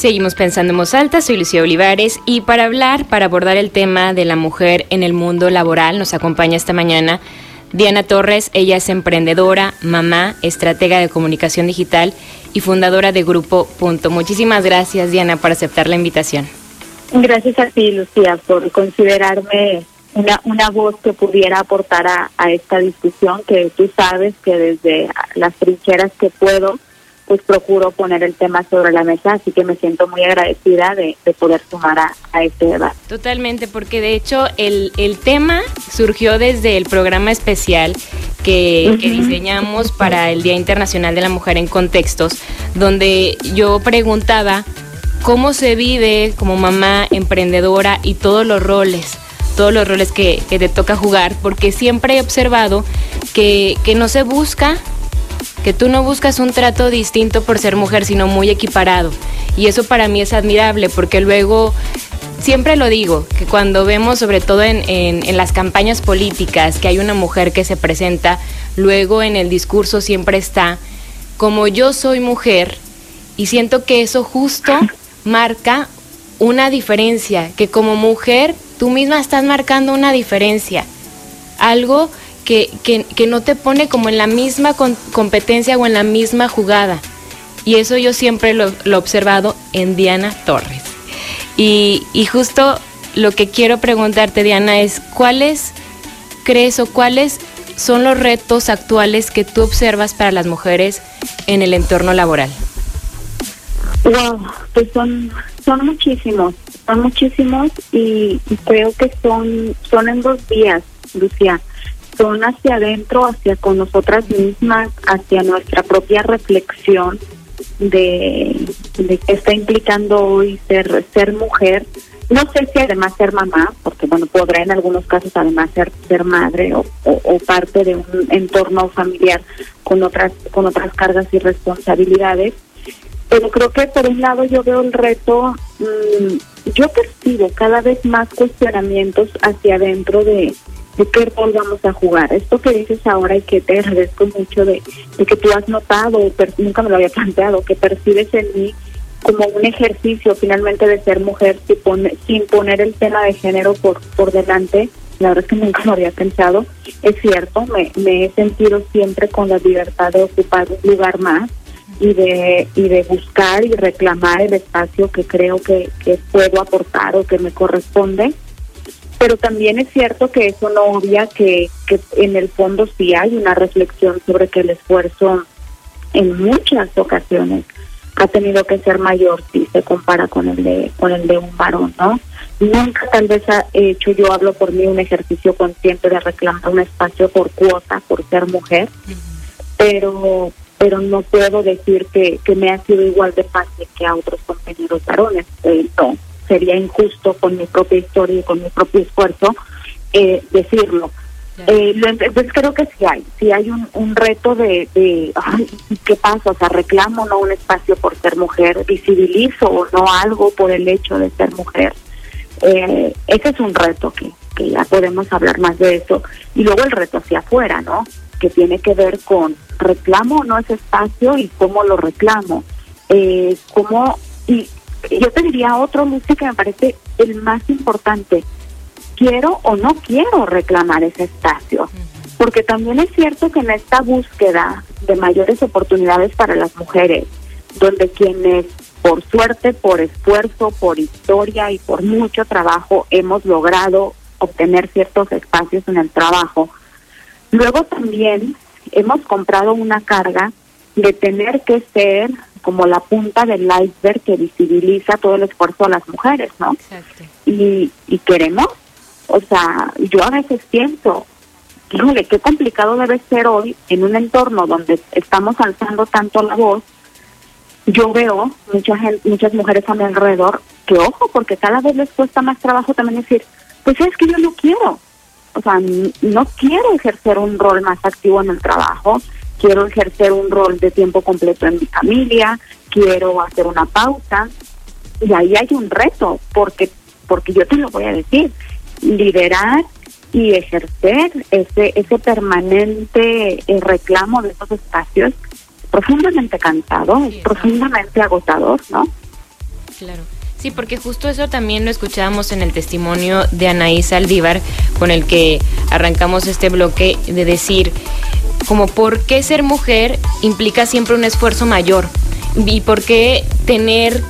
Seguimos pensando en voz alta, soy Lucía Olivares y para hablar, para abordar el tema de la mujer en el mundo laboral, nos acompaña esta mañana Diana Torres. Ella es emprendedora, mamá, estratega de comunicación digital y fundadora de Grupo Punto. Muchísimas gracias, Diana, por aceptar la invitación. Gracias a ti, Lucía, por considerarme una, una voz que pudiera aportar a, a esta discusión que tú sabes que desde las trincheras que puedo pues procuro poner el tema sobre la mesa, así que me siento muy agradecida de, poder sumar a, este debate. Totalmente, porque de hecho el, el tema surgió desde el programa especial que, que, diseñamos para el Día Internacional de la Mujer en Contextos, donde yo preguntaba cómo se vive como mamá emprendedora y todos los roles todos los roles que, que te toca jugar, porque siempre he observado que, que no se busca que tú no buscas un trato distinto por ser mujer, sino muy equiparado. Y eso para mí es admirable, porque luego, siempre lo digo, que cuando vemos, sobre todo en, en, las campañas políticas, que hay una mujer que se presenta, luego en el discurso siempre está, como yo soy mujer, y siento que eso justo marca una diferencia, que como mujer tú misma estás marcando una diferencia. Algo que, que, no te pone como en la misma competencia o en la misma jugada. Y eso yo siempre lo, lo he observado en Diana Torres. Y, y, justo lo que quiero preguntarte, Diana, es cuáles crees o cuáles son los retos actuales que tú observas para las mujeres en el entorno laboral. Wow, pues son, son muchísimos, son muchísimos y creo que son, son en dos días, Lucía son hacia adentro, hacia con nosotras mismas, hacia nuestra propia reflexión de, de qué está implicando hoy ser, ser mujer. No sé si además ser mamá, porque bueno, podrá en algunos casos además ser, ser madre o, o, parte de un entorno familiar con otras, con otras cargas y responsabilidades. Pero creo que por un lado yo veo el reto, mmm, yo percibo cada vez más cuestionamientos hacia adentro de, de qué rol vamos a jugar. Esto que dices ahora y que te agradezco mucho de, que tú has notado, nunca me lo había planteado, que percibes en mí como un ejercicio finalmente de ser mujer sin, poner, el tema de género por, por delante. La verdad es que nunca lo había pensado. Es cierto, me, me he sentido siempre con la libertad de ocupar un lugar más y de y de buscar y reclamar el espacio que creo que puedo aportar o que me corresponde pero también es cierto que eso no obvia que, que en el fondo sí hay una reflexión sobre que el esfuerzo en muchas ocasiones ha tenido que ser mayor si se compara con el de con el de un varón, ¿no? Nunca tal vez he hecho, yo hablo por mí, un ejercicio consciente de reclamar un espacio por cuota, por ser mujer, pero pero no puedo decir que, que me ha sido igual de fácil que a otros compañeros varones. Eh, sería injusto con mi propia historia y con mi propio esfuerzo eh, decirlo. Eh, entonces creo que sí hay, sí hay un, un reto de, de ay, ¿qué pasa? O sea, reclamo no un espacio por ser mujer, visibilizo o no algo por el hecho de ser mujer. Eh, ese es un reto que, que ya podemos hablar más de eso. Y luego el reto hacia afuera, ¿no? Que tiene que ver con reclamo o no ese espacio y cómo lo reclamo. Eh, cómo, y yo te diría otro, Lucy, que me parece el más importante. Quiero o no quiero reclamar ese espacio. Porque también es cierto que en esta búsqueda de mayores oportunidades para las mujeres, donde quienes por suerte, por esfuerzo, por historia y por mucho trabajo hemos logrado obtener ciertos espacios en el trabajo, luego también hemos comprado una carga de tener que ser como la punta del iceberg que visibiliza todo el esfuerzo de las mujeres, ¿no? Exacto. Y, y queremos, o sea, yo a veces pienso, híjole, qué complicado debe ser hoy en un entorno donde estamos alzando tanto la voz. Yo veo mucha gente, muchas mujeres a mi alrededor que, ojo, porque cada vez les cuesta más trabajo también decir, pues es que yo no quiero, o sea, no quiero ejercer un rol más activo en el trabajo, quiero ejercer un rol de tiempo completo en mi familia, quiero hacer una pausa. Y ahí hay un reto, porque, porque yo te lo voy a decir, liderar y ejercer ese, ese permanente eh, reclamo de esos espacios profundamente cansado, profundamente agotador, ¿no? Claro. Sí, porque justo eso también lo escuchábamos en el testimonio de Anaís Aldívar, con el que arrancamos este bloque de decir, como por qué ser mujer implica siempre un esfuerzo mayor y por qué tener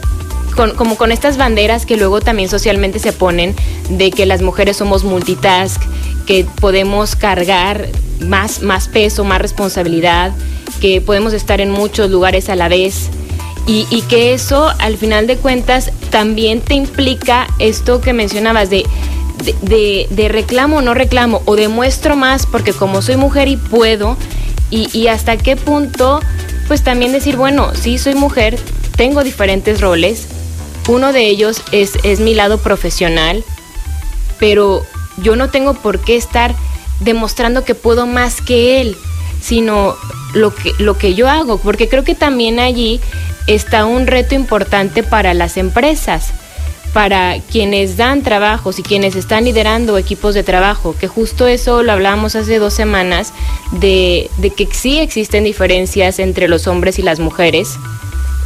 como con estas banderas que luego también socialmente se ponen de que las mujeres somos multitask, que podemos cargar más, más peso, más responsabilidad, que podemos estar en muchos lugares a la vez. Y, que eso, al final de cuentas, también te implica esto que mencionabas de, de, de, reclamo o no reclamo, o demuestro más porque como soy mujer y puedo, y, y hasta qué punto, pues también decir, bueno, sí soy mujer, tengo diferentes roles, uno de ellos es, es mi lado profesional, pero yo no tengo por qué estar demostrando que puedo más que él, sino lo que, lo que yo hago, porque creo que también allí está un reto importante para las empresas, para quienes dan trabajos y quienes están liderando equipos de trabajo, que justo eso lo hablábamos hace dos semanas, de, de que sí existen diferencias entre los hombres y las mujeres,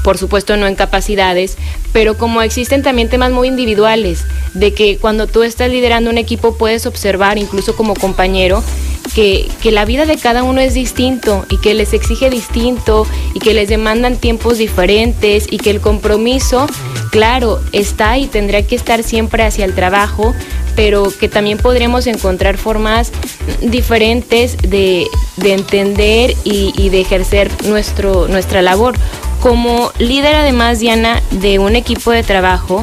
por supuesto no en capacidades, pero como existen también temas muy individuales, de que cuando tú estás liderando un equipo puedes observar, incluso como compañero, que, que, la vida de cada uno es distinto y que les exige distinto y que les demandan tiempos diferentes y que el compromiso, claro, está y tendrá que estar siempre hacia el trabajo, pero que también podremos encontrar formas diferentes de, de entender y, y, de ejercer nuestro, nuestra labor. Como líder además, Diana, de un equipo de trabajo,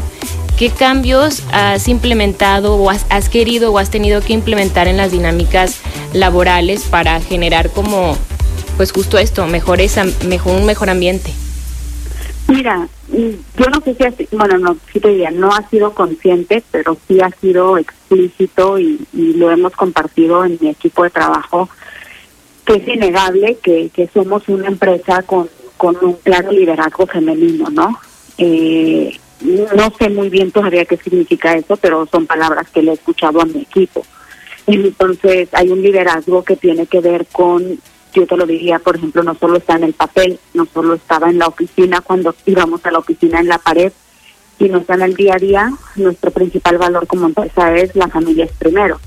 ¿qué cambios has implementado o has, has, querido o has tenido que implementar en las dinámicas laborales para generar como, pues justo esto, mejores, mejor, un mejor ambiente? Mira, yo no sé si, ha, bueno, no, sí te diría, no ha sido consciente, pero sí ha sido explícito y, y lo hemos compartido en mi equipo de trabajo, que es innegable que, que somos una empresa con con un claro liderazgo femenino, ¿no? Eh, no sé muy bien todavía qué significa eso, pero son palabras que le he escuchado a mi equipo. Entonces, hay un liderazgo que tiene que ver con, yo te lo diría, por ejemplo, no solo está en el papel, no solo estaba en la oficina cuando íbamos a la oficina en la pared, sino está en el día a día. Nuestro principal valor como empresa es la familia es primero.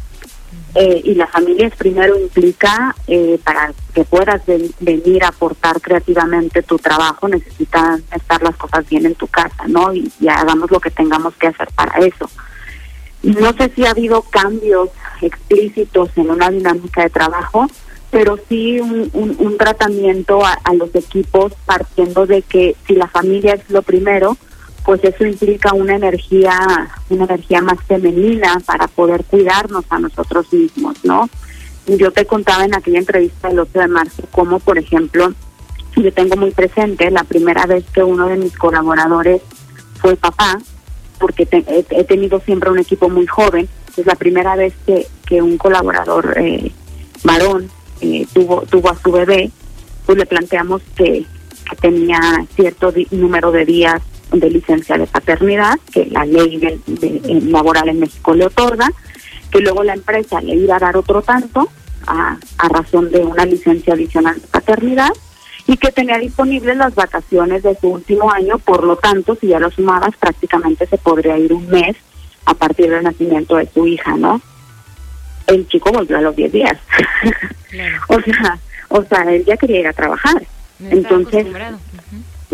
Eh, y la familia es primero implica eh, para que puedas venir a aportar creativamente tu trabajo necesitan estar las cosas bien en tu casa, ¿no? Y, y, hagamos lo que tengamos que hacer para eso. No sé si ha habido cambios explícitos en una dinámica de trabajo, pero sí un, un, un tratamiento a, a los equipos partiendo de que si la familia es lo primero, pues eso implica una energía, una energía más femenina para poder cuidarnos a nosotros mismos, ¿no? Yo te contaba en aquella entrevista del 8 de marzo cómo, por ejemplo, yo tengo muy presente la primera vez que uno de mis colaboradores fue papá, porque te, he, tenido siempre un equipo muy joven, es la primera vez que, que un colaborador eh, varón eh, tuvo, tuvo a su bebé, pues le planteamos que, que tenía cierto número de días de licencia de paternidad que la ley de, de, de, laboral en México le otorga, que luego la empresa le iba a dar otro tanto a, a razón de una licencia adicional de paternidad y que tenía disponibles las vacaciones de su último año, por lo tanto, si ya lo sumabas, prácticamente se podría ir un mes a partir del nacimiento de su hija, ¿no? El chico volvió a los 10 días. Claro. o sea, o sea, él ya quería ir a trabajar. Entonces,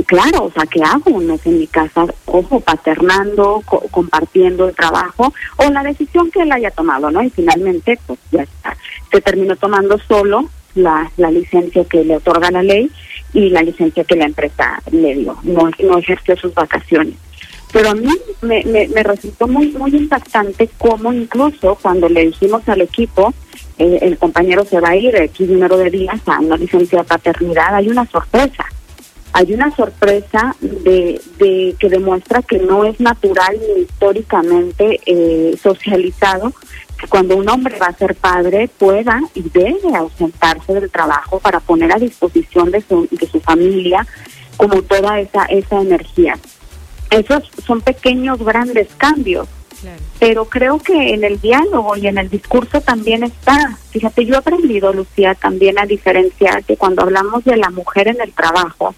claro, o sea, ¿qué hago? Un mes en mi casa, ojo, paternando, co compartiendo el trabajo, o la decisión que él haya tomado, ¿no? Y finalmente, pues ya está. Se terminó tomando solo la, la licencia que le otorga la ley y la licencia que la empresa le dio. No, no ejerció sus vacaciones. Pero a mí me, me, me resultó muy, muy impactante cómo incluso cuando le dijimos al equipo, eh, el compañero se va a ir X número de días a una licencia de paternidad, hay una sorpresa hay una sorpresa de, de, que demuestra que no es natural ni históricamente eh, socializado que cuando un hombre va a ser padre pueda y debe ausentarse del trabajo para poner a disposición de su, de su familia como toda esa, esa energía. Esos son pequeños, grandes cambios. Claro. Pero creo que en el diálogo y en el discurso también está. Fíjate, yo he aprendido, Lucía, también a diferenciar que cuando hablamos de la mujer en el trabajo,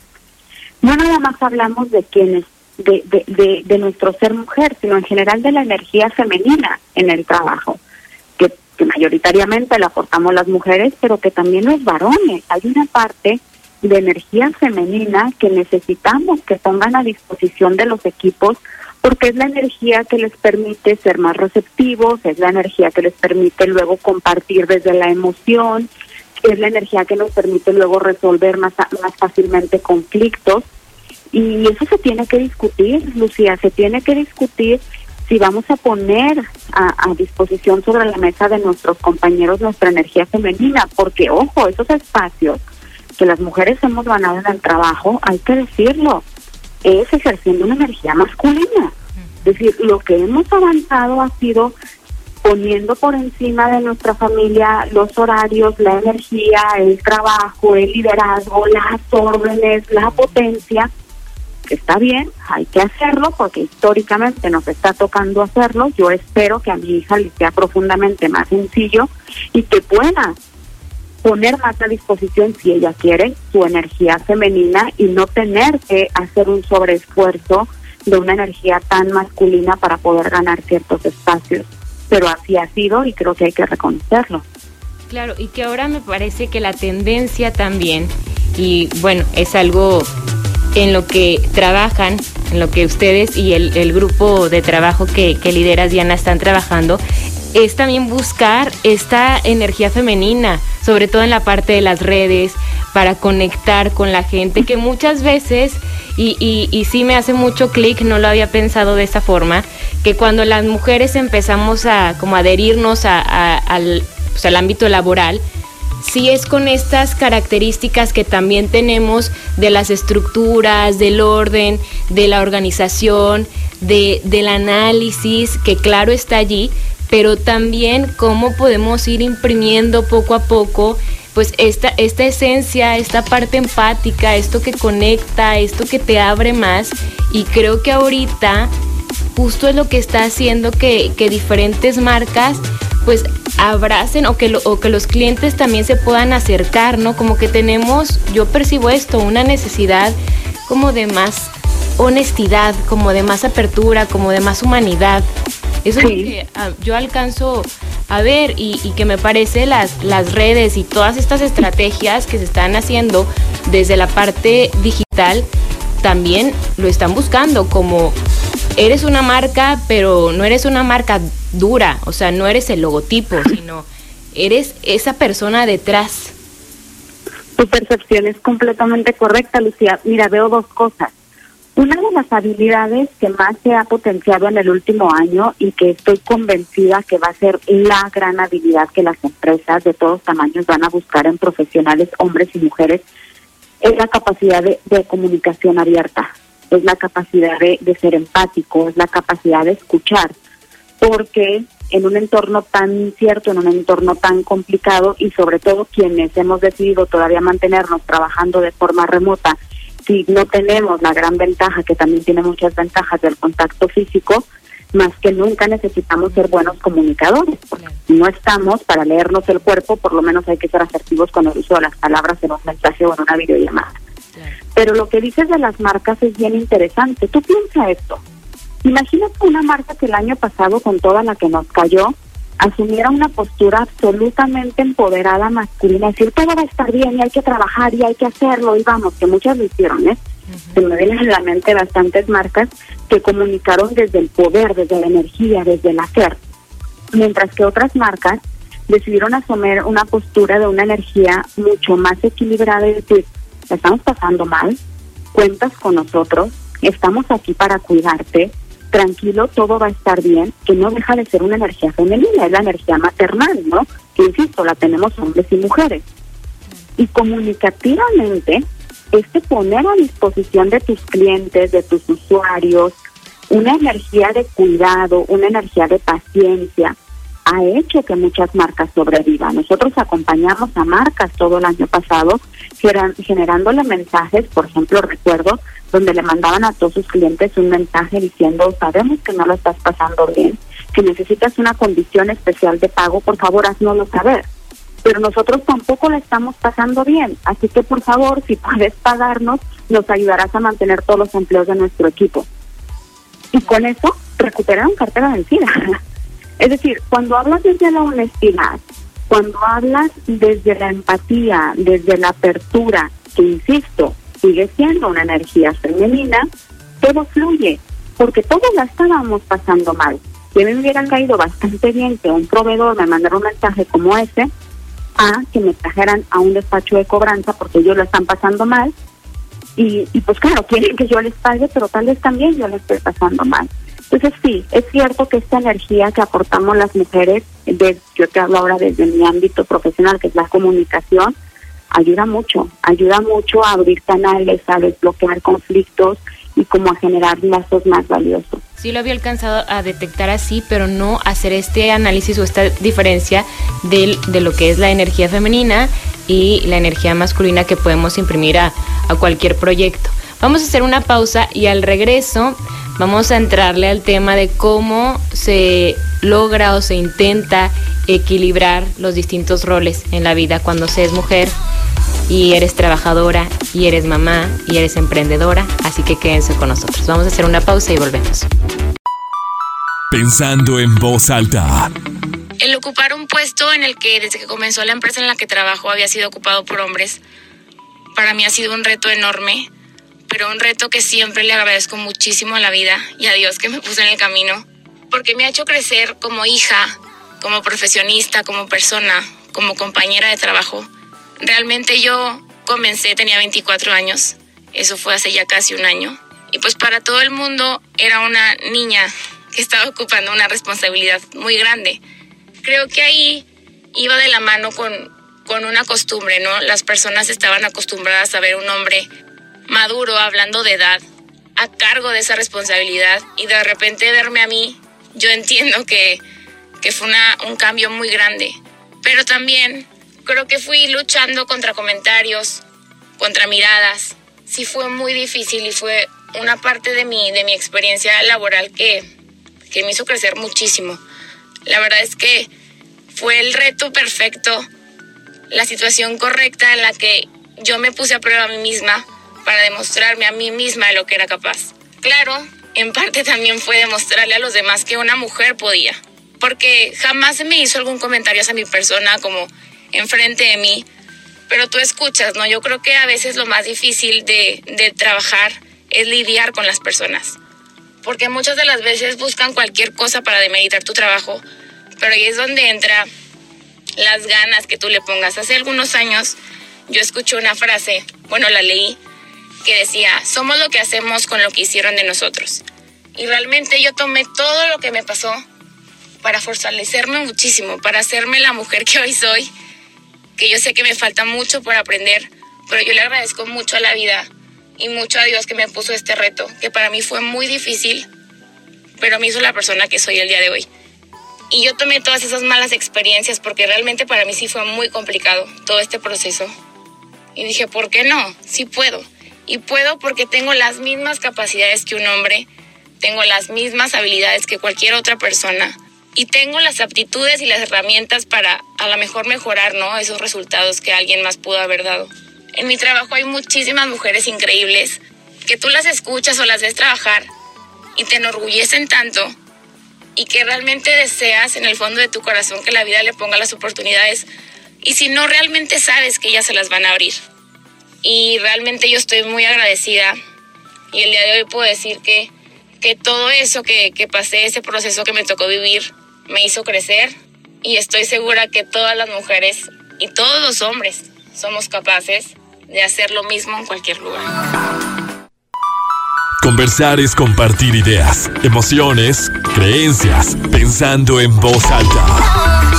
no nada más hablamos de quienes de, de, de, nuestro ser mujer, sino en general de la energía femenina en el trabajo, que, que mayoritariamente la aportamos las mujeres, pero que también los varones. Hay una parte de energía femenina que necesitamos que pongan a disposición de los equipos porque es la energía que les permite ser más receptivos, es la energía que les permite luego compartir desde la emoción, es la energía que nos permite luego resolver más, más fácilmente conflictos. Y eso se tiene que discutir, Lucía, se tiene que discutir si vamos a poner a, a, disposición sobre la mesa de nuestros compañeros nuestra energía femenina, porque ojo, esos espacios que las mujeres hemos ganado en el trabajo, hay que decirlo, es ejerciendo una energía masculina. Es decir, lo que hemos avanzado ha sido poniendo por encima de nuestra familia los horarios, la energía, el trabajo, el liderazgo, las órdenes, la potencia, está bien, hay que hacerlo porque históricamente nos está tocando hacerlo. Yo espero que a mi hija le sea profundamente más sencillo y que pueda poner más a disposición, si ella quiere, su energía femenina y no tener que hacer un sobreesfuerzo de una energía tan masculina para poder ganar ciertos espacios. Pero así ha sido y creo que hay que reconocerlo. Claro, y que ahora me parece que la tendencia también, y bueno, es algo en lo que trabajan, en lo que ustedes y el, grupo de trabajo que, que lideras, Diana, están trabajando, es también buscar esta energía femenina, sobre todo en la parte de las redes, para conectar con la gente, que muchas veces, y, y, sí me hace mucho clic, no lo había pensado de esa forma, que cuando las mujeres empezamos a como adherirnos a, a, al, pues, al ámbito laboral, sí es con estas características que también tenemos de las estructuras, del orden, de la organización, de, del análisis, que claro está allí, pero también cómo podemos ir imprimiendo poco a poco pues esta, esta esencia, esta parte empática, esto que conecta, esto que te abre más y creo que ahorita justo es lo que está haciendo que, que diferentes marcas pues abracen o que, lo, o que los clientes también se puedan acercar, ¿no? Como que tenemos, yo percibo esto, una necesidad como de más honestidad, como de más apertura, como de más humanidad. Eso sí. es lo que uh, yo alcanzo a ver y, y, que me parece las, las redes y todas estas estrategias que se están haciendo desde la parte digital también lo están buscando como eres una marca, pero no eres una marca dura, o sea, no eres el logotipo, sino eres esa persona detrás. Tu percepción es completamente correcta, Lucía. Mira, veo dos cosas. Una de las habilidades que más se ha potenciado en el último año y que estoy convencida que va a ser la gran habilidad que las empresas de todos tamaños van a buscar en profesionales, hombres y mujeres, es la capacidad de, de comunicación abierta, es la capacidad de, de ser empático, es la capacidad de escuchar, porque en un entorno tan incierto, en un entorno tan complicado y sobre todo quienes hemos decidido todavía mantenernos trabajando de forma remota, si no tenemos la gran ventaja, que también tiene muchas ventajas del contacto físico, más que nunca necesitamos ser buenos comunicadores. No estamos para leernos el cuerpo, por lo menos hay que ser asertivos con el uso de las palabras en un mensaje o en una videollamada. Pero lo que dices de las marcas es bien interesante. Tú piensa esto. Imagínate una marca que el año pasado, con toda la que nos cayó, asumiera una postura absolutamente empoderada masculina, decir todo va a estar bien y hay que trabajar y hay que hacerlo y vamos, que muchas lo hicieron, ¿eh? Uh -huh. Se me vienen a la mente bastantes marcas que comunicaron desde el poder, desde la energía, desde el hacer, mientras que otras marcas decidieron asumir una postura de una energía mucho más equilibrada y decir, estamos pasando mal, cuentas con nosotros, estamos aquí para cuidarte, tranquilo, todo va a estar bien, que no deja de ser una energía femenina, es la energía maternal, ¿no? Que insisto, la tenemos hombres y mujeres. Y comunicativamente, este poner a disposición de tus clientes, de tus usuarios, una energía de cuidado, una energía de paciencia, ha hecho que muchas marcas sobrevivan. Nosotros acompañamos a marcas todo el año pasado generándole mensajes, por ejemplo, recuerdo donde le mandaban a todos sus clientes un mensaje diciendo, sabemos que no lo estás pasando bien, que necesitas una condición especial de pago, por favor, haznoslo saber. Pero nosotros tampoco la estamos pasando bien, así que por favor, si puedes pagarnos, nos ayudarás a mantener todos los empleos de nuestro equipo. y con eso recuperaron cartera vencida. Es decir, cuando hablas desde la honestidad, cuando hablas desde la empatía, desde la apertura, que insisto, sigue siendo una energía femenina, todo fluye, porque todos la estábamos pasando mal. Si me hubieran caído bastante bien que un proveedor me mandara un mensaje como ese, a que me trajeran a un despacho de cobranza porque ellos lo están pasando mal. Y, y pues claro, quieren que yo les pague, pero tal vez también yo lo estoy pasando mal. Entonces sí, es cierto que esta energía que aportamos las mujeres, de, yo te hablo ahora desde mi ámbito profesional, que es la comunicación, ayuda mucho, ayuda mucho a abrir canales, a desbloquear conflictos y como a generar lazos más valiosos. Sí lo había alcanzado a detectar así, pero no hacer este análisis o esta diferencia de, de lo que es la energía femenina y la energía masculina que podemos imprimir a, a cualquier proyecto. Vamos a hacer una pausa y al regreso vamos a entrarle al tema de cómo se logra o se intenta equilibrar los distintos roles en la vida cuando se es mujer y eres trabajadora y eres mamá y eres emprendedora, así que quédense con nosotros. Vamos a hacer una pausa y volvemos. Pensando en voz alta. El ocupar un puesto en el que desde que comenzó la empresa en la que trabajo había sido ocupado por hombres, para mí ha sido un reto enorme pero un reto que siempre le agradezco muchísimo a la vida y a Dios que me puso en el camino, porque me ha hecho crecer como hija, como profesionista, como persona, como compañera de trabajo. Realmente yo comencé, tenía 24 años, eso fue hace ya casi un año, y pues para todo el mundo era una niña que estaba ocupando una responsabilidad muy grande. Creo que ahí iba de la mano con, con una costumbre, ¿no? Las personas estaban acostumbradas a ver un hombre maduro, hablando de edad, a cargo de esa responsabilidad y de repente verme a mí, yo entiendo que, que fue una, un cambio muy grande. Pero también creo que fui luchando contra comentarios, contra miradas. Sí fue muy difícil y fue una parte de mi, de mi experiencia laboral que, que me hizo crecer muchísimo. La verdad es que fue el reto perfecto, la situación correcta en la que yo me puse a prueba a mí misma para demostrarme a mí misma de lo que era capaz. Claro, en parte también fue demostrarle a los demás que una mujer podía, porque jamás se me hizo algún comentario hacia mi persona como enfrente de mí, pero tú escuchas, ¿no? Yo creo que a veces lo más difícil de, de trabajar es lidiar con las personas, porque muchas de las veces buscan cualquier cosa para demeritar tu trabajo, pero ahí es donde entra las ganas que tú le pongas. Hace algunos años yo escuché una frase, bueno, la leí, que decía, somos lo que hacemos con lo que hicieron de nosotros. Y realmente yo tomé todo lo que me pasó para fortalecerme muchísimo, para hacerme la mujer que hoy soy, que yo sé que me falta mucho por aprender, pero yo le agradezco mucho a la vida y mucho a Dios que me puso este reto, que para mí fue muy difícil, pero me hizo la persona que soy el día de hoy. Y yo tomé todas esas malas experiencias porque realmente para mí sí fue muy complicado todo este proceso. Y dije, ¿por qué no? Sí puedo. Y puedo porque tengo las mismas capacidades que un hombre, tengo las mismas habilidades que cualquier otra persona y tengo las aptitudes y las herramientas para a lo mejor mejorar ¿no? esos resultados que alguien más pudo haber dado. En mi trabajo hay muchísimas mujeres increíbles que tú las escuchas o las ves trabajar y te enorgullecen tanto y que realmente deseas en el fondo de tu corazón que la vida le ponga las oportunidades y si no realmente sabes que ellas se las van a abrir y realmente yo estoy muy agradecida y el día de hoy puedo decir que, que todo eso que, que pasé, ese proceso que me tocó vivir, me hizo crecer y estoy segura que todas las mujeres y todos los hombres somos capaces de hacer lo mismo en cualquier lugar. Conversar es compartir ideas, emociones, creencias, pensando en voz alta.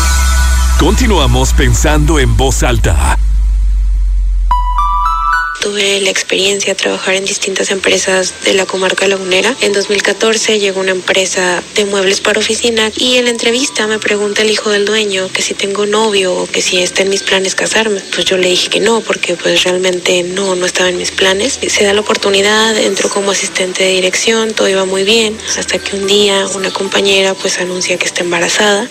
Continuamos pensando en voz alta tuve la experiencia de trabajar en distintas empresas de la comarca lagunera. En 2014 llegó una empresa de muebles para oficina y en la entrevista me pregunta el hijo del dueño que si tengo novio o que si está en mis planes casarme. Pues yo le dije que no, porque pues realmente no, no estaba en mis planes. Se da la oportunidad, entró como asistente de dirección, todo iba muy bien, hasta que un día una compañera pues anuncia que está embarazada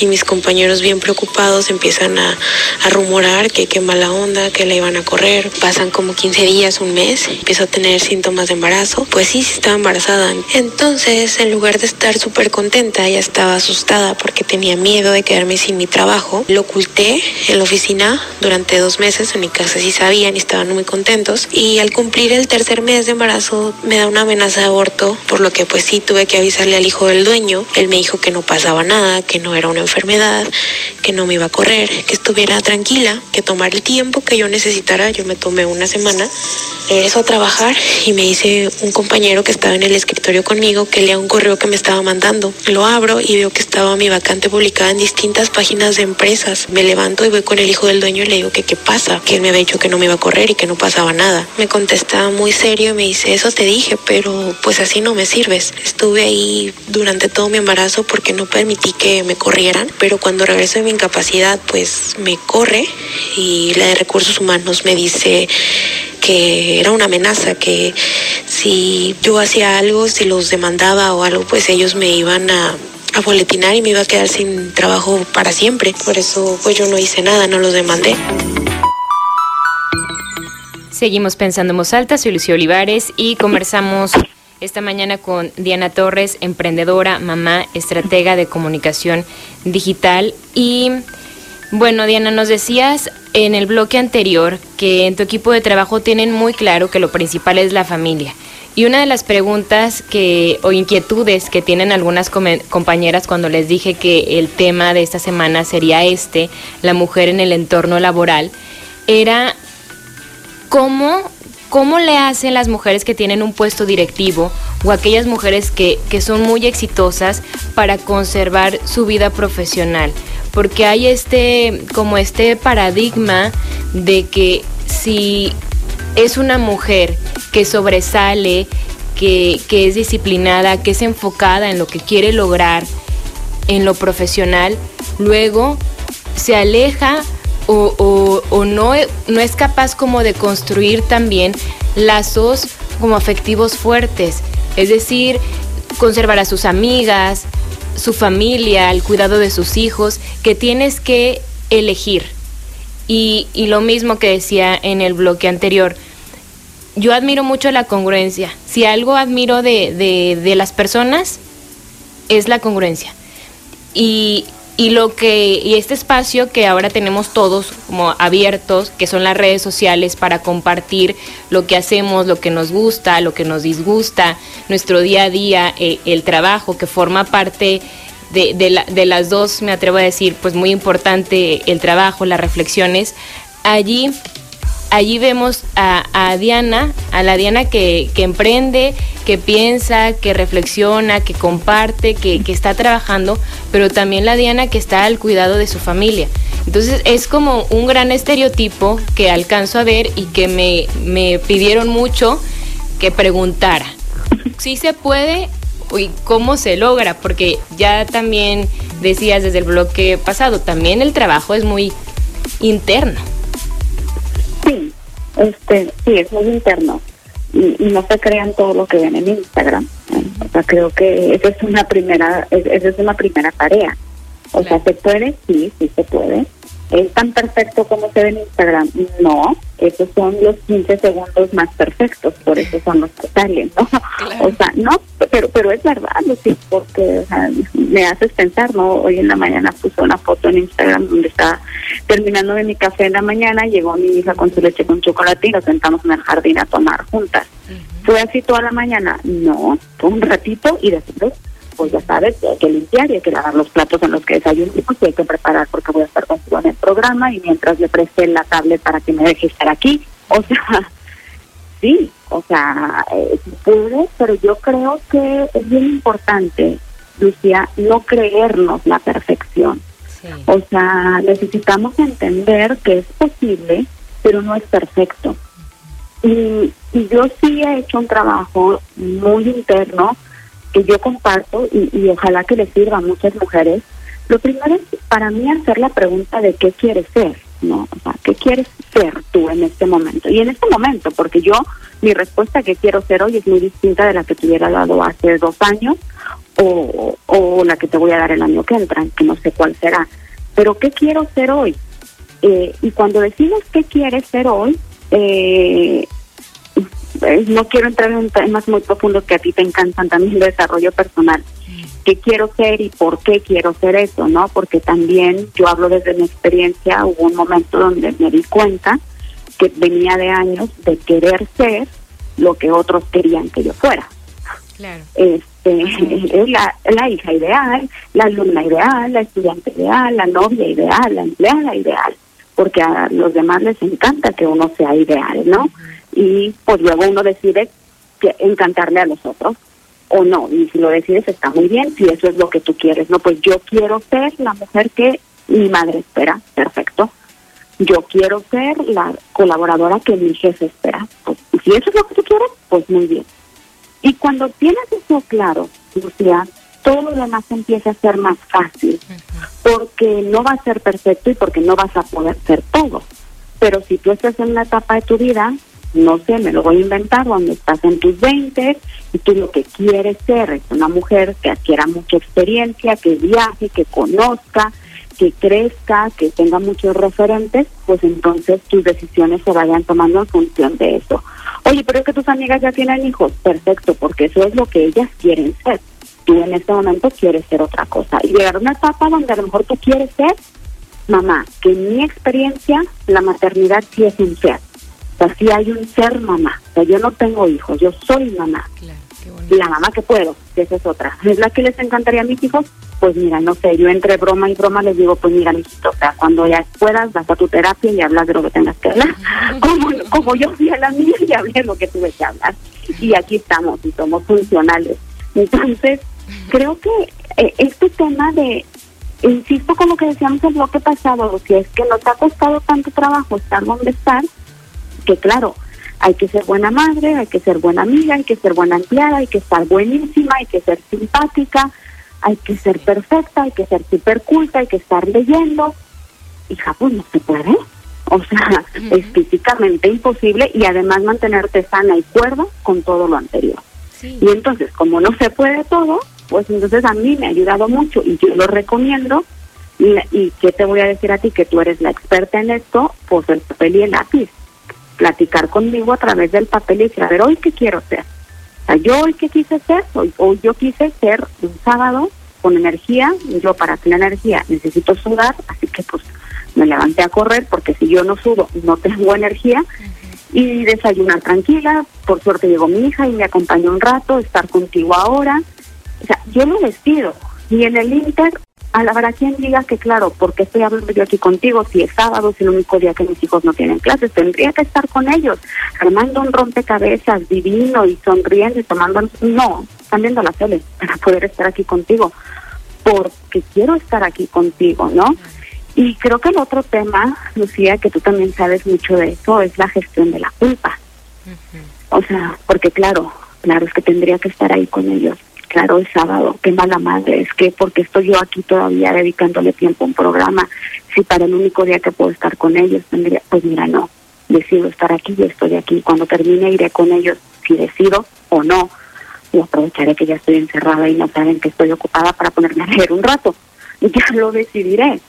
y mis compañeros bien preocupados empiezan a, a rumorar que qué mala onda, que la iban a correr, pasan como 15 días, un mes, empiezo a tener síntomas de embarazo. Pues sí, estaba embarazada. Entonces, en lugar de estar súper contenta, ya estaba asustada porque tenía miedo de quedarme sin mi trabajo. Lo oculté en la oficina durante dos meses. En mi casa sí sabían y estaban muy contentos. Y al cumplir el tercer mes de embarazo, me da una amenaza de aborto, por lo que pues sí tuve que avisarle al hijo del dueño. Él me dijo que no pasaba nada, que no era una enfermedad, que no me iba a correr, que estuviera tranquila, que tomar el tiempo que yo necesitara. Yo me tomé una semana, regreso a trabajar y me dice un compañero que estaba en el escritorio conmigo que lea un correo que me estaba mandando. Lo abro y veo que estaba mi vacante publicada en distintas páginas de empresas. Me levanto y voy con el hijo del dueño y le digo que qué pasa, que él me había dicho que no me iba a correr y que no pasaba nada. Me contesta muy serio y me dice, eso te dije, pero pues así no me sirves. Estuve ahí durante todo mi embarazo porque no permití que me corrieran, pero cuando regreso de mi incapacidad, pues me corre y la de recursos humanos me dice que era una amenaza, que si yo hacía algo, si los demandaba o algo, pues ellos me iban a, a boletinar y me iba a quedar sin trabajo para siempre. Por eso pues yo no hice nada, no los demandé. Seguimos pensando en voz alta, soy Lucio Olivares y conversamos esta mañana con Diana Torres, emprendedora, mamá, estratega de comunicación digital. Y bueno, Diana, nos decías en el bloque anterior que en tu equipo de trabajo tienen muy claro que lo principal es la familia. Y una de las preguntas que o inquietudes que tienen algunas compañeras cuando les dije que el tema de esta semana sería este, la mujer en el entorno laboral, era cómo ¿Cómo le hacen las mujeres que tienen un puesto directivo o aquellas mujeres que, que, son muy exitosas para conservar su vida profesional? Porque hay este, como este paradigma de que si es una mujer que sobresale, que, que es disciplinada, que es enfocada en lo que quiere lograr en lo profesional, luego se aleja o, o, no, no es capaz como de construir también lazos como afectivos fuertes, es decir, conservar a sus amigas, su familia, el cuidado de sus hijos, que tienes que elegir. Y, y lo mismo que decía en el bloque anterior, yo admiro mucho la congruencia. Si algo admiro de, de, de las personas, es la congruencia. Y, y lo que y este espacio que ahora tenemos todos como abiertos que son las redes sociales para compartir lo que hacemos lo que nos gusta lo que nos disgusta nuestro día a día eh, el trabajo que forma parte de, de, la, de las dos me atrevo a decir pues muy importante el trabajo las reflexiones allí allí vemos a, Diana, a la Diana que, emprende, que piensa, que reflexiona, que comparte, que, está trabajando, pero también la Diana que está al cuidado de su familia. Entonces es como un gran estereotipo que alcanzo a ver y que me, me pidieron mucho que preguntara. Si se puede y cómo se logra, porque ya también decías desde el bloque pasado, también el trabajo es muy interno. Este, sí, es muy interno. Y, no se crean todo lo que ven en Instagram. O sea, creo que esa es una primera, esa es una primera tarea. O sea, ¿se puede? Sí, sí se puede. ¿Es tan perfecto como se ve en Instagram? No, esos son los 15 segundos más perfectos, por eso son los que salen, ¿no? O sea, no, pero pero es verdad, sí, porque me haces pensar, ¿no? Hoy en la mañana puse una foto en Instagram donde estaba terminando de mi café en la mañana, llegó mi hija con su leche con chocolate y nos sentamos en el jardín a tomar juntas. ¿Fue así toda la mañana? No, fue un ratito y después pues ya sabes, hay que limpiar y hay que lavar los platos en los que desayunamos y hay que preparar porque voy a estar contigo en el programa y mientras le presté la tablet para que me deje estar aquí. O sea, sí, o sea, eh, puede, pero yo creo que es bien importante, Lucia, no creernos la perfección. O sea, necesitamos entender que es posible, pero no es perfecto. Y, y yo sí he hecho un trabajo muy interno que yo comparto y, ojalá que le sirva a muchas mujeres, lo primero es para mí hacer la pregunta de qué quieres ser, ¿no? O sea, ¿qué quieres ser tú en este momento? Y en este momento, porque yo, mi respuesta que quiero ser hoy es muy distinta de la que te hubiera dado hace dos años o, o la que te voy a dar el año que entra, que no sé cuál será. Pero ¿qué quiero ser hoy? Eh, y cuando decides qué quieres ser hoy, eh, no quiero entrar en temas muy profundos que a ti te encantan también de desarrollo personal. ¿Qué quiero ser y por qué quiero ser eso? ¿No? Porque también yo hablo desde mi experiencia, hubo un momento donde me di cuenta que venía de años de querer ser lo que otros querían que yo fuera. Claro. Este, es la, la hija ideal, la alumna ideal, la estudiante ideal, la novia ideal, la empleada ideal, porque a los demás les encanta que uno sea ideal, ¿no? Y pues luego uno decide encantarle a los otros o no, y si lo decides está muy bien, si eso es lo que tú quieres, no, pues yo quiero ser la mujer que mi madre espera, perfecto yo quiero ser la colaboradora que mi jefe espera. Pues, si eso es lo que tú quieres, pues muy bien. Y cuando tienes eso claro, Lucía, todo lo demás empieza a ser más fácil, porque no va a ser perfecto y porque no vas a poder ser todo. Pero si tú estás en una etapa de tu vida, no sé, me lo voy a inventar, donde estás en tus 20 y tú lo que quieres ser es una mujer que adquiera mucha experiencia, que viaje, que conozca, que crezca, que tenga muchos referentes, pues entonces tus decisiones se vayan tomando en función de eso. Oye, pero es que tus amigas ya tienen hijos, perfecto, porque eso es lo que ellas quieren ser. Tú en este momento quieres ser otra cosa. Y llegar a una etapa donde a lo mejor tú quieres ser mamá, que en mi experiencia la maternidad sí es un. O sea, sí hay un ser mamá. O sea, yo no tengo hijos, yo soy mamá. la mamá que puedo, que esa es otra. ¿Es la que les encantaría a mis hijos? pues mira, no sé, yo entre broma y broma les digo, pues mira, mijito, o sea, cuando ya puedas, vas a tu terapia y hablas de lo que tengas que hablar, como, como yo fui a la mía y hablé lo que tuve que hablar. Y aquí estamos y somos funcionales. Entonces, creo que eh, este tema de, insisto con lo que decíamos el bloque pasado, que es que nos ha costado tanto trabajo estar donde están, que claro, hay que ser buena madre, hay que ser buena amiga, hay que ser buena empleada, hay que estar buenísima, hay que ser simpática, hay que ser perfecta, hay que ser súper culta, hay que estar leyendo. Hija, pues no se puede. O sea, es físicamente imposible y además mantenerte sana y cuerda con todo lo anterior. Y entonces, como no se puede todo, pues entonces a mí me ha ayudado mucho y yo lo recomiendo. Y, y qué te voy a decir a ti, que tú eres la experta en esto, pues el papel y el lápiz. Platicar conmigo a través del papel y decir, a ver, hoy qué quiero ser yo hoy que quise ser, hoy, hoy yo quise ser un sábado con energía, yo para tener energía necesito sudar, así que pues me levanté a correr porque si yo no sudo no tengo energía y desayunar tranquila, por suerte llegó mi hija y me acompañó un rato, estar contigo ahora, o sea, yo lo despido y en el Inter a la verdad, quien diga que, claro, porque estoy hablando yo aquí contigo, si es sábado, si es el único día que mis hijos no tienen clases, tendría que estar con ellos, armando un rompecabezas divino y sonriendo y tomando. No, están viendo la tele para poder estar aquí contigo, porque quiero estar aquí contigo, ¿no? Y creo que el otro tema, Lucía, que tú también sabes mucho de eso, es la gestión de la culpa. O sea, porque claro, claro, es que tendría que estar ahí con ellos claro, el sábado, qué mala madre, es que porque estoy yo aquí todavía dedicándole tiempo a un programa, si para el único día que puedo estar con ellos tendría, pues mira, no, decido estar aquí y estoy aquí, cuando termine iré con ellos, si decido o no, y aprovecharé que ya estoy encerrada y no saben que estoy ocupada para ponerme a leer un rato, ya lo decidiré.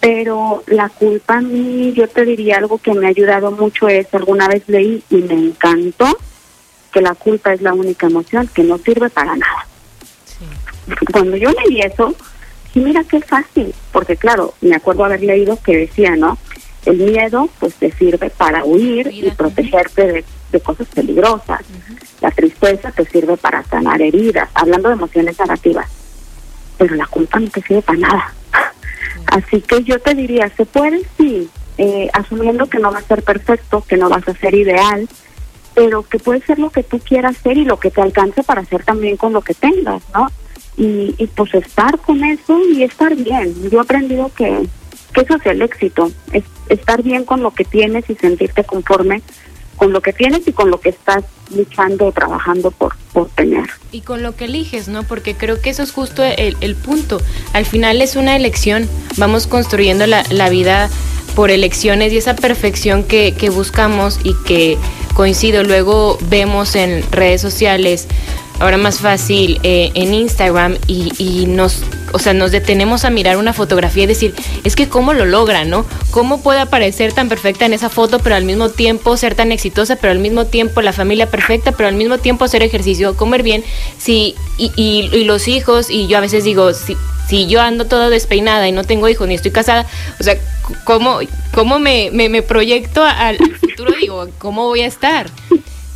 Pero la culpa a mí, yo te diría algo que me ha ayudado mucho es, alguna vez leí y me encantó, que la culpa es la única emoción que no sirve para nada. Cuando yo leí eso, sí, mira qué fácil, porque claro, me acuerdo haber leído que decía, ¿no? El miedo pues te sirve para huir y protegerte de, cosas peligrosas. La tristeza te sirve para sanar heridas, hablando de emociones negativas. Pero la culpa no te sirve para nada. Así que yo te diría, se puede sí, eh, asumiendo que no va a ser perfecto, que no vas a ser ideal, pero que puede ser lo que tú quieras ser y lo que te alcance para hacer también con lo que tengas, ¿no? Y, y pues estar con eso y estar bien. Yo he aprendido que, que eso es el éxito, es estar bien con lo que tienes y sentirte conforme con lo que tienes y con lo que estás luchando trabajando por, por tener. Y con lo que eliges, ¿no? Porque creo que eso es justo el, el punto. Al final es una elección, vamos construyendo la, la vida por elecciones y esa perfección que, que buscamos y que coincido, luego vemos en redes sociales ahora más fácil eh, en Instagram y, y, nos o sea, nos detenemos a mirar una fotografía y decir, es que cómo lo logra, ¿no? ¿Cómo puede aparecer tan perfecta en esa foto, pero al mismo tiempo ser tan exitosa, pero al mismo tiempo la familia perfecta, pero al mismo tiempo hacer ejercicio, comer bien, sí, y, y, los hijos, y yo a veces digo, si, si yo ando toda despeinada y no tengo hijos ni estoy casada, o sea, ¿cómo, cómo me, me, proyecto al futuro? Digo, ¿cómo voy a estar?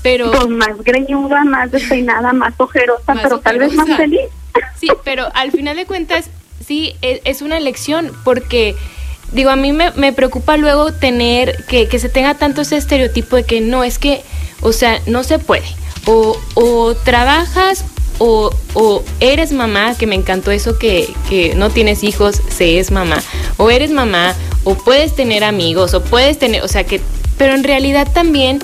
Pero, pues más greñuda, más despeinada, más ojerosa, pero tal vez más feliz. Sí, pero al final de cuentas, sí, es, es una elección porque digo, a mí me, me preocupa luego tener que, que, se tenga tanto ese estereotipo de que no, es que, o sea, no se puede. O, o trabajas o, o, eres mamá, que me encantó eso que, que no tienes hijos, se es mamá. O eres mamá, o puedes tener amigos, o puedes tener, o sea que, pero en realidad también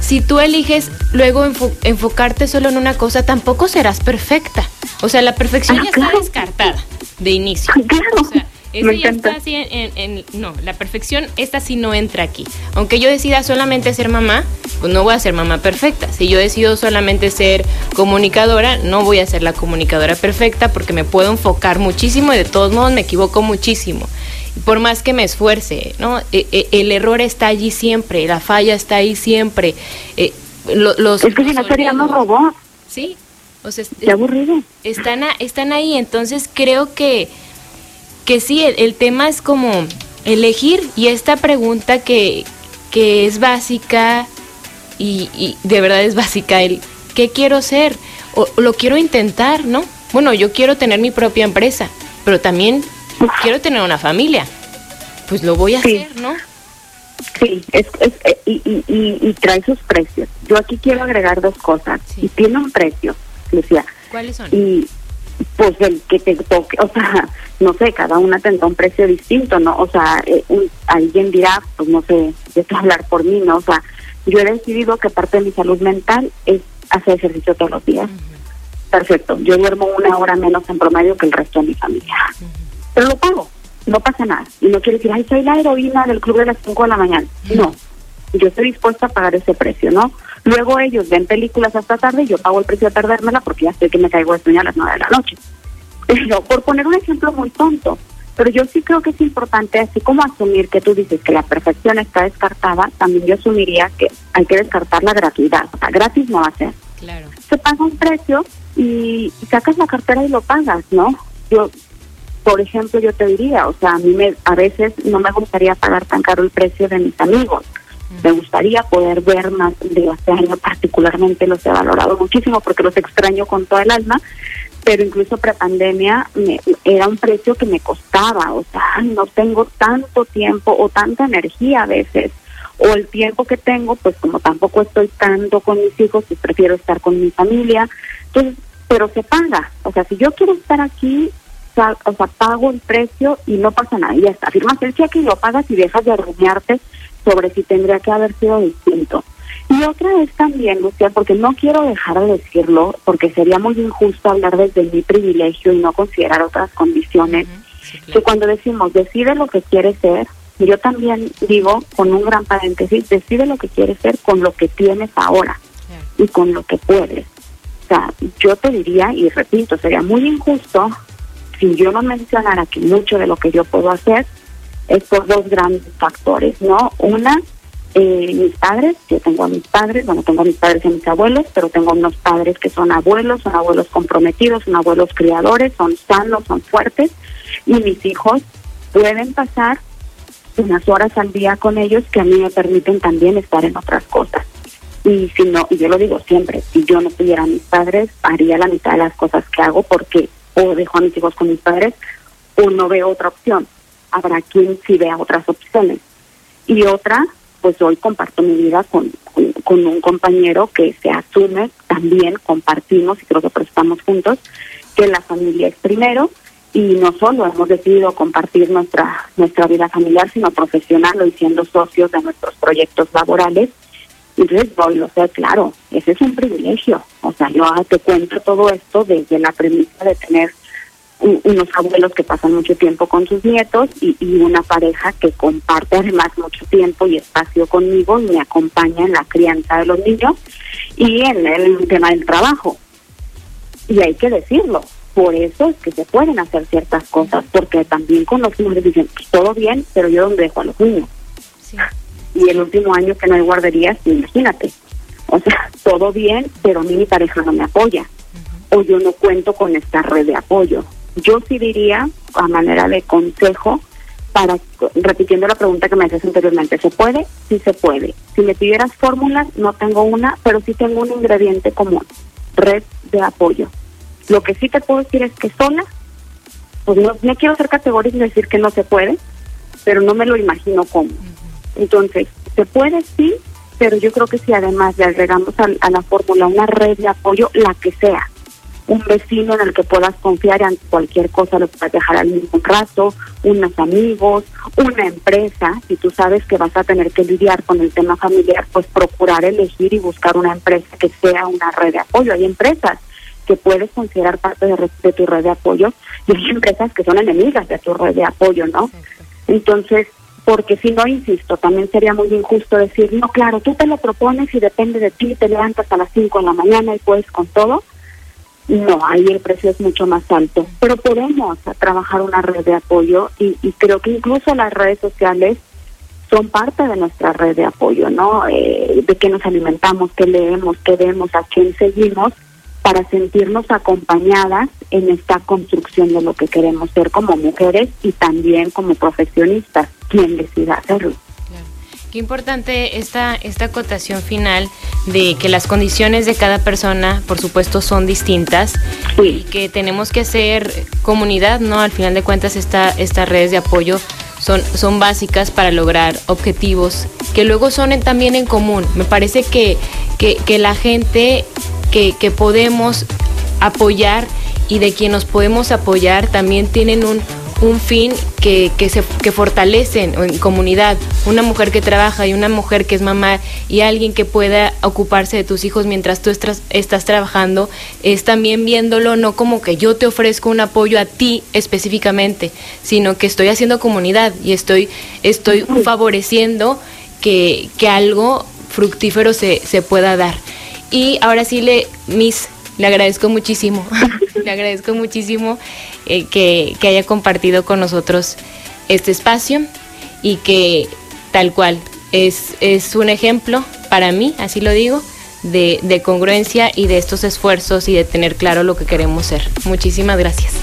si tú eliges luego enfocarte solo en una cosa, tampoco serás perfecta. O sea, la perfección ya está descartada de inicio. O sea, ya está así en, No, la perfección, esta sí no entra aquí. Aunque yo decida solamente ser mamá, pues no voy a ser mamá perfecta. Si yo decido solamente ser comunicadora, no voy a ser la comunicadora perfecta porque me puedo enfocar muchísimo y de todos modos me equivoco muchísimo por más que me esfuerce, ¿no? E, e, el error está allí siempre, la falla está ahí siempre. Eh, los, es que si no seríamos robots. Sí, o sea, Qué aburrido. Están, están ahí, entonces creo que, que sí, el, tema es como elegir y esta pregunta que, que es básica y, y, de verdad es básica, el ¿qué quiero ser? O lo quiero intentar, ¿no? Bueno, yo quiero tener mi propia empresa, pero también quiero tener una familia, pues lo voy a hacer, ¿no? Sí, es, es, eh, y, y, y, trae sus precios. Yo aquí quiero agregar dos cosas. Y tiene un precio, Lucía. ¿Cuáles son? Y pues el que te toque, o sea, no sé, cada una tendrá un precio distinto, ¿no? O sea, eh, alguien dirá, pues no sé, de hablar por mí, ¿no? O sea, yo he decidido que parte de mi salud mental es hacer ejercicio todos los días. Perfecto, yo duermo una hora menos en promedio que el resto de mi familia pero lo pago, no pasa nada. Y no quiere decir, ay, soy la heroína del club de las 5 de la mañana. No, yo estoy dispuesta a pagar ese precio, ¿no? Luego ellos ven películas hasta tarde y yo pago el precio de perdérmela porque ya sé que me caigo de sueño a las 9 de la noche. Pero por poner un ejemplo muy tonto, pero yo sí creo que es importante, así como asumir que tú dices que la perfección está descartada, también yo asumiría que hay que descartar la gratuidad. O sea, gratis no va a ser. Claro. Se paga un precio y sacas la cartera y lo pagas, ¿no? Yo por ejemplo, yo te diría, o sea, a mí me, a veces no me gustaría pagar tan caro el precio de mis amigos. Me gustaría poder ver más de este año, particularmente los he valorado muchísimo porque los extraño con toda el alma, pero incluso prepandemia me, era un precio que me costaba, o sea, no tengo tanto tiempo o tanta energía a veces, o el tiempo que tengo, pues como tampoco estoy tanto con mis hijos, pues prefiero estar con mi familia, entonces, pero se paga, o sea, si yo quiero estar aquí, o sea, pago el precio y no pasa nada. Y ya está, firmas el cheque y lo pagas y dejas de arruinarte sobre si tendría que haber sido distinto. Y otra es también, Lucía, porque no quiero dejar de decirlo, porque sería muy injusto hablar desde mi privilegio y no considerar otras condiciones, que cuando decimos decide lo que quieres ser, yo también digo, con un gran paréntesis, decide lo que quieres ser con lo que tienes ahora y con lo que puedes. O sea, yo te diría, y repito, sería muy injusto si yo no mencionara que mucho de lo que yo puedo hacer es por dos grandes factores, ¿no? Una, eh, mis padres, yo tengo a mis padres, bueno, tengo a mis padres y a mis abuelos, pero tengo unos padres que son abuelos, son abuelos comprometidos, son abuelos criadores, son sanos, son fuertes, y mis hijos pueden pasar unas horas al día con ellos que a mí me permiten también estar en otras cosas. Y si no, y yo lo digo siempre, si yo no tuviera a mis padres, haría la mitad de las cosas que hago porque o dejo a mis hijos con mis padres o no veo otra opción. Habrá quien sí vea otras opciones. Y otra, pues hoy comparto mi vida con, un compañero que se asume, también compartimos y creo que estamos juntos, que la familia es primero y no solo hemos decidido compartir nuestra nuestra vida familiar, sino profesional y siendo socios de nuestros proyectos laborales. Entonces, voy, lo sé, claro, ese es un privilegio. O sea, yo te cuento todo esto desde la premisa de tener unos abuelos que pasan mucho tiempo con sus nietos y, una pareja que comparte además mucho tiempo y espacio conmigo y me acompaña en la crianza de los niños y en el tema del trabajo. Y hay que decirlo, por eso es que se pueden hacer ciertas cosas, porque también con los niños dicen, pues, todo bien, pero yo dónde dejo a los niños. Y el último año que no hay guarderías, imagínate. O sea, todo bien, pero a mí mi pareja no me apoya. O yo no cuento con esta red de apoyo. Yo sí diría, a manera de consejo, para, repitiendo la pregunta que me haces anteriormente, ¿se puede? Sí se puede. Si me pidieras fórmulas, no tengo una, pero sí tengo un ingrediente común, red de apoyo. Lo que sí te puedo decir es que sola, pues no, quiero ser categórico y decir que no se puede, pero no me lo imagino cómo. Entonces, se puede sí, pero yo creo que si además le agregamos a, la fórmula una red de apoyo, la que sea, un vecino en el que puedas confiar en cualquier cosa, lo puedas dejar al mismo rato, unos amigos, una empresa, si tú sabes que vas a tener que lidiar con el tema familiar, pues procurar elegir y buscar una empresa que sea una red de apoyo. Hay empresas que puedes considerar parte de, tu red de apoyo y hay empresas que son enemigas de tu red de apoyo, ¿no? Entonces, porque si no, insisto, también sería muy injusto decir, no, claro, tú te lo propones y depende de ti, te levantas a las 5 de la mañana y puedes con todo. No, ahí el precio es mucho más alto, pero podemos trabajar una red de apoyo y, y creo que incluso las redes sociales son parte de nuestra red de apoyo, ¿no? Eh, de qué nos alimentamos, qué leemos, qué vemos, a quién seguimos para sentirnos acompañadas en esta construcción de lo que queremos ser como mujeres y también como profesionistas, quien decida hacerlo. Qué importante esta, esta acotación final de que las condiciones de cada persona, por supuesto, son distintas y que tenemos que hacer comunidad, ¿no? Al final de cuentas, esta, estas redes de apoyo son, son básicas para lograr objetivos que luego son también en común. Me parece que, que, que la gente que, podemos apoyar y de quien nos podemos apoyar también tienen un, un fin que, que, se, que fortalecen en comunidad. Una mujer que trabaja y una mujer que es mamá y alguien que pueda ocuparse de tus hijos mientras tú estás, estás trabajando, es también viéndolo no como que yo te ofrezco un apoyo a ti específicamente, sino que estoy haciendo comunidad y estoy, estoy favoreciendo que, que algo fructífero se, se pueda dar. Y ahora sí, le, Miss, le agradezco muchísimo, le agradezco muchísimo eh, que, haya compartido con nosotros este espacio y que tal cual es, es un ejemplo para mí, así lo digo, de, de congruencia y de estos esfuerzos y de tener claro lo que queremos ser. Muchísimas gracias.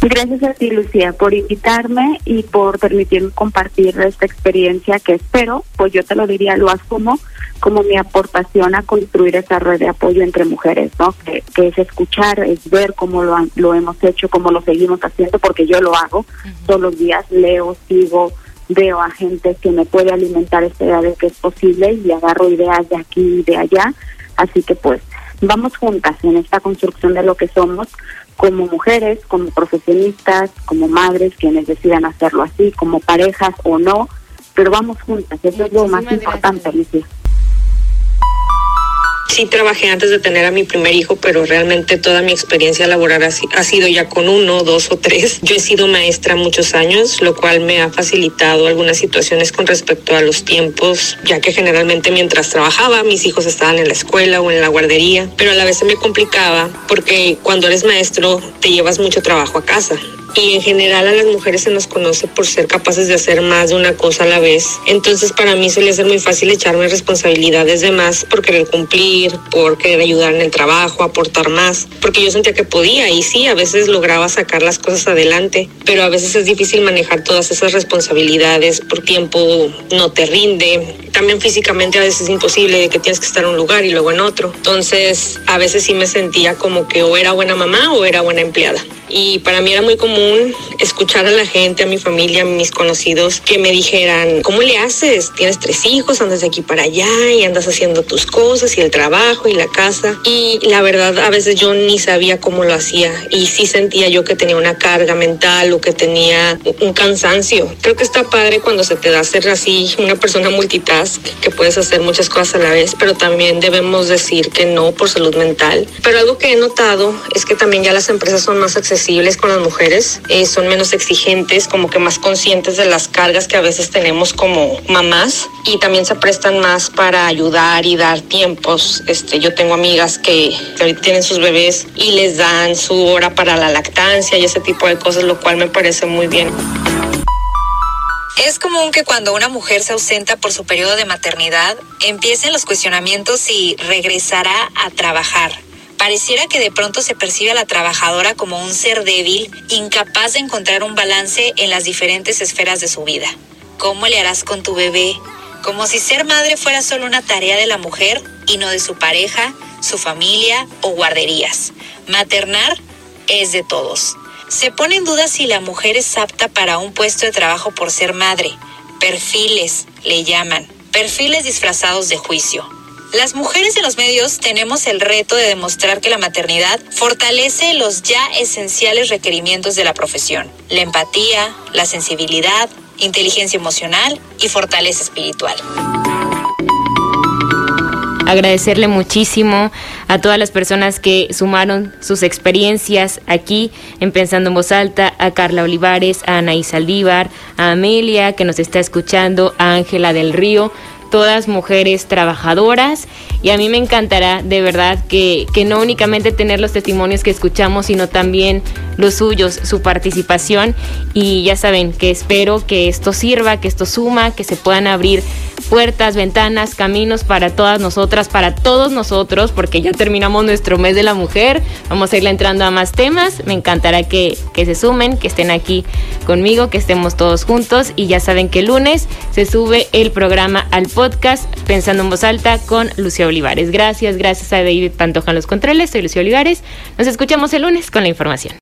Gracias a ti, Lucía, por invitarme y por permitirme compartir esta experiencia que espero, pues yo te lo diría, lo asumo como mi aportación a construir esa red de apoyo entre mujeres, ¿no? Que, es escuchar, es ver cómo lo, lo hemos hecho, cómo lo seguimos haciendo, porque yo lo hago todos los días, leo, sigo, veo a gente que me puede alimentar esta idea de que es posible y agarro ideas de aquí y de allá. Así que pues vamos juntas en esta construcción de lo que somos como mujeres, como profesionistas, como madres, quienes decidan hacerlo así, como parejas o no, pero vamos juntas, eso es lo más importante, Alicia. Sí trabajé antes de tener a mi primer hijo, pero realmente toda mi experiencia laboral ha, sido ya con uno, dos o tres. Yo he sido maestra muchos años, lo cual me ha facilitado algunas situaciones con respecto a los tiempos, ya que generalmente mientras trabajaba mis hijos estaban en la escuela o en la guardería, pero a la vez se me complicaba porque cuando eres maestro te llevas mucho trabajo a casa y en general a las mujeres se nos conoce por ser capaces de hacer más de una cosa a la vez. Entonces para mí solía ser muy fácil echarme responsabilidades de más por querer cumplir, por querer ayudar en el trabajo, aportar más, porque yo sentía que podía y sí, a veces lograba sacar las cosas adelante, pero a veces es difícil manejar todas esas responsabilidades, por tiempo no te rinde, también físicamente a veces es imposible que tienes que estar en un lugar y luego en otro. Entonces a veces sí me sentía como que o era buena mamá o era buena empleada. Y para mí era muy común escuchar a la gente, a mi familia, a mis conocidos, que me dijeran, ¿cómo le haces? Tienes tres hijos, andas de aquí para allá y andas haciendo tus cosas y el trabajo y la casa. Y la verdad, a veces yo ni sabía cómo lo hacía y sí sentía yo que tenía una carga mental o que tenía un cansancio. Creo que está padre cuando se te da ser así una persona multitask, que puedes hacer muchas cosas a la vez, pero también debemos decir que no por salud mental. Pero algo que he notado es que también ya las empresas son más accesibles con las mujeres, eh, son menos exigentes, como que más conscientes de las cargas que a veces tenemos como mamás y también se prestan más para ayudar y dar tiempos. Este, yo tengo amigas que, que tienen sus bebés y les dan su hora para la lactancia y ese tipo de cosas, lo cual me parece muy bien. Es común que cuando una mujer se ausenta por su periodo de maternidad, empiecen los cuestionamientos si regresará a trabajar. Pareciera que de pronto se percibe a la trabajadora como un ser débil, incapaz de encontrar un balance en las diferentes esferas de su vida. ¿Cómo le harás con tu bebé? Como si ser madre fuera solo una tarea de la mujer y no de su pareja, su familia o guarderías. Maternar es de todos. Se pone en duda si la mujer es apta para un puesto de trabajo por ser madre. Perfiles, le llaman. Perfiles disfrazados de juicio. Las mujeres en los medios tenemos el reto de demostrar que la maternidad fortalece los ya esenciales requerimientos de la profesión. La empatía, la sensibilidad, inteligencia emocional y fortaleza espiritual agradecerle muchísimo a todas las personas que sumaron sus experiencias aquí en Pensando en Voz Alta, a Carla Olivares, a Anaí Saldívar, a Amelia que nos está escuchando, a Ángela del Río, todas mujeres trabajadoras y a mí me encantará de verdad que, que, no únicamente tener los testimonios que escuchamos, sino también los suyos, su participación. Y ya saben que espero que esto sirva, que esto suma, que se puedan abrir puertas, ventanas, caminos para todas nosotras, para todos nosotros, porque ya terminamos nuestro mes de la mujer, vamos a irle entrando a más temas, me encantará que, que se sumen, que estén aquí conmigo, que estemos todos juntos. Y ya saben que el lunes se sube el programa al podcast Pensando en Voz Alta con Lucía Olivares. Gracias, gracias a David Pantoja los controles, soy Lucía Olivares, nos escuchamos el lunes con la información.